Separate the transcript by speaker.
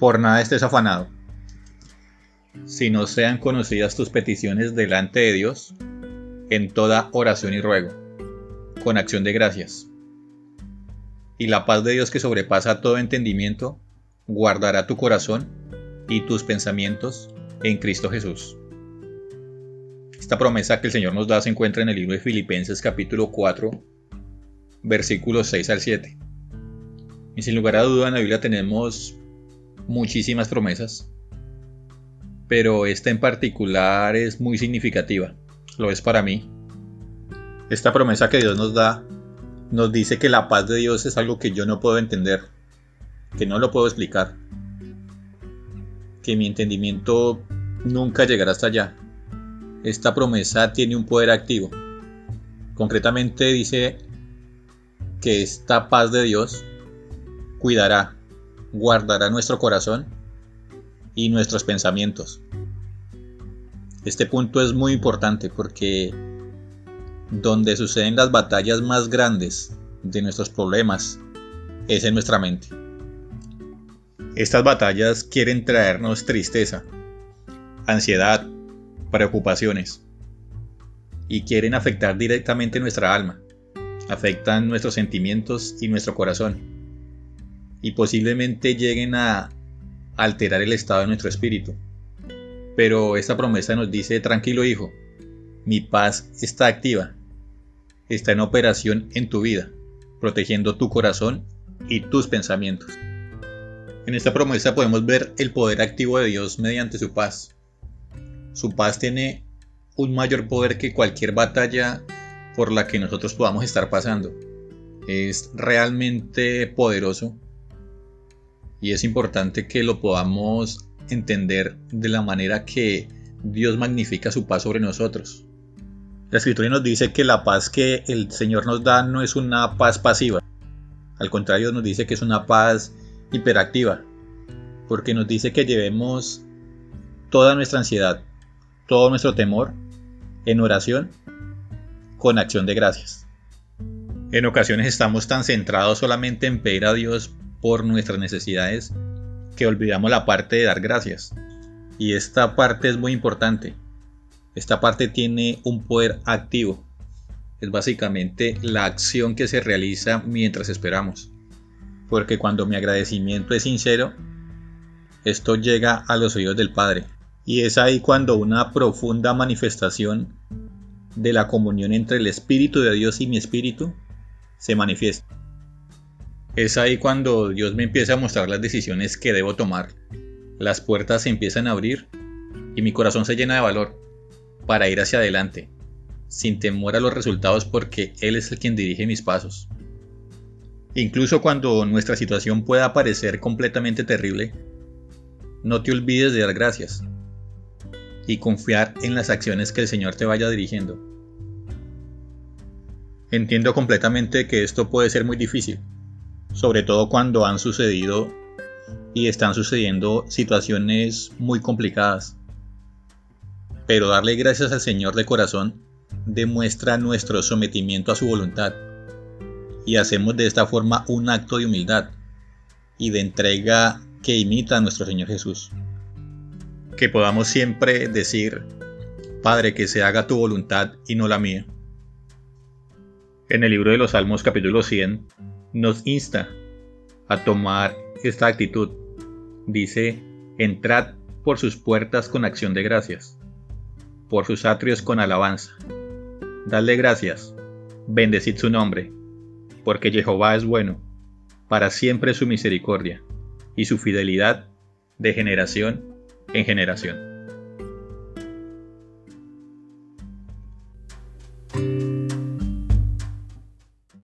Speaker 1: Por nada estés afanado. Si no sean conocidas tus peticiones delante de Dios, en toda oración y ruego, con acción de gracias. Y la paz de Dios que sobrepasa todo entendimiento, guardará tu corazón y tus pensamientos en Cristo Jesús. Esta promesa que el Señor nos da se encuentra en el libro de Filipenses capítulo 4, versículos 6 al 7. Y sin lugar a duda en la Biblia tenemos muchísimas promesas, pero esta en particular es muy significativa, lo es para mí. Esta promesa que Dios nos da nos dice que la paz de Dios es algo que yo no puedo entender, que no lo puedo explicar, que mi entendimiento nunca llegará hasta allá. Esta promesa tiene un poder activo. Concretamente dice que esta paz de Dios cuidará, guardará nuestro corazón y nuestros pensamientos. Este punto es muy importante porque donde suceden las batallas más grandes de nuestros problemas es en nuestra mente. Estas batallas quieren traernos tristeza, ansiedad, preocupaciones y quieren afectar directamente nuestra alma, afectan nuestros sentimientos y nuestro corazón y posiblemente lleguen a alterar el estado de nuestro espíritu. Pero esta promesa nos dice, tranquilo hijo, mi paz está activa, está en operación en tu vida, protegiendo tu corazón y tus pensamientos. En esta promesa podemos ver el poder activo de Dios mediante su paz. Su paz tiene un mayor poder que cualquier batalla por la que nosotros podamos estar pasando. Es realmente poderoso y es importante que lo podamos entender de la manera que Dios magnifica su paz sobre nosotros. La escritura nos dice que la paz que el Señor nos da no es una paz pasiva. Al contrario, nos dice que es una paz hiperactiva. Porque nos dice que llevemos toda nuestra ansiedad, todo nuestro temor en oración con acción de gracias. En ocasiones estamos tan centrados solamente en pedir a Dios por nuestras necesidades que olvidamos la parte de dar gracias. Y esta parte es muy importante. Esta parte tiene un poder activo. Es básicamente la acción que se realiza mientras esperamos. Porque cuando mi agradecimiento es sincero, esto llega a los oídos del Padre. Y es ahí cuando una profunda manifestación de la comunión entre el Espíritu de Dios y mi espíritu se manifiesta. Es ahí cuando Dios me empieza a mostrar las decisiones que debo tomar. Las puertas se empiezan a abrir y mi corazón se llena de valor para ir hacia adelante, sin temor a los resultados porque Él es el quien dirige mis pasos. Incluso cuando nuestra situación pueda parecer completamente terrible, no te olvides de dar gracias y confiar en las acciones que el Señor te vaya dirigiendo. Entiendo completamente que esto puede ser muy difícil, sobre todo cuando han sucedido y están sucediendo situaciones muy complicadas. Pero darle gracias al Señor de corazón demuestra nuestro sometimiento a su voluntad y hacemos de esta forma un acto de humildad y de entrega que imita a nuestro Señor Jesús. Que podamos siempre decir, Padre, que se haga tu voluntad y no la mía. En el libro de los Salmos capítulo 100 nos insta a tomar esta actitud. Dice, entrad por sus puertas con acción de gracias, por sus atrios con alabanza. Dadle gracias, bendecid su nombre, porque Jehová es bueno, para siempre su misericordia y su fidelidad de generación en generación.